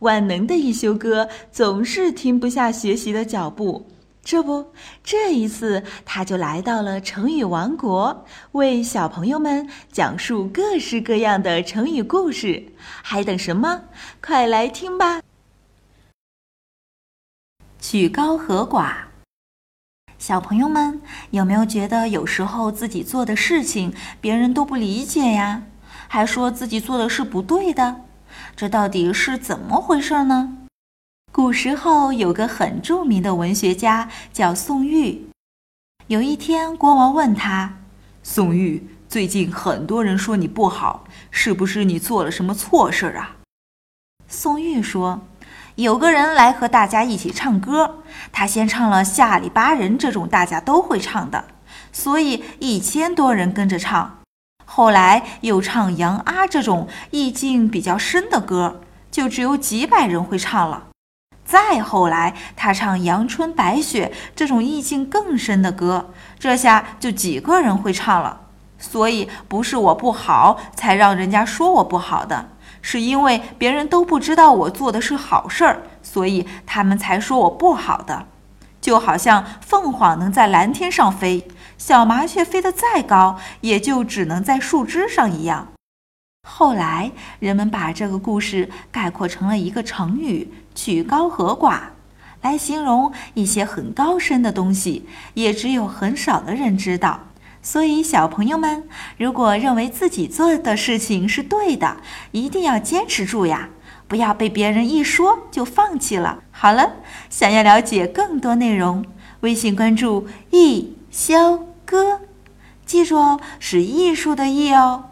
万能的一休哥总是停不下学习的脚步。这不，这一次他就来到了成语王国，为小朋友们讲述各式各样的成语故事。还等什么？快来听吧！曲高和寡。小朋友们有没有觉得有时候自己做的事情别人都不理解呀？还说自己做的是不对的？这到底是怎么回事呢？古时候有个很著名的文学家叫宋玉。有一天，国王问他：“宋玉，最近很多人说你不好，是不是你做了什么错事啊？”宋玉说：“有个人来和大家一起唱歌，他先唱了下里巴人这种大家都会唱的，所以一千多人跟着唱。后来又唱杨阿这种意境比较深的歌，就只有几百人会唱了。”再后来，他唱《阳春白雪》这种意境更深的歌，这下就几个人会唱了。所以不是我不好才让人家说我不好的，是因为别人都不知道我做的是好事儿，所以他们才说我不好的。就好像凤凰能在蓝天上飞，小麻雀飞得再高，也就只能在树枝上一样。后来，人们把这个故事概括成了一个成语“曲高和寡”，来形容一些很高深的东西，也只有很少的人知道。所以，小朋友们，如果认为自己做的事情是对的，一定要坚持住呀，不要被别人一说就放弃了。好了，想要了解更多内容，微信关注“艺潇哥”，记住哦，是艺术的“艺”哦。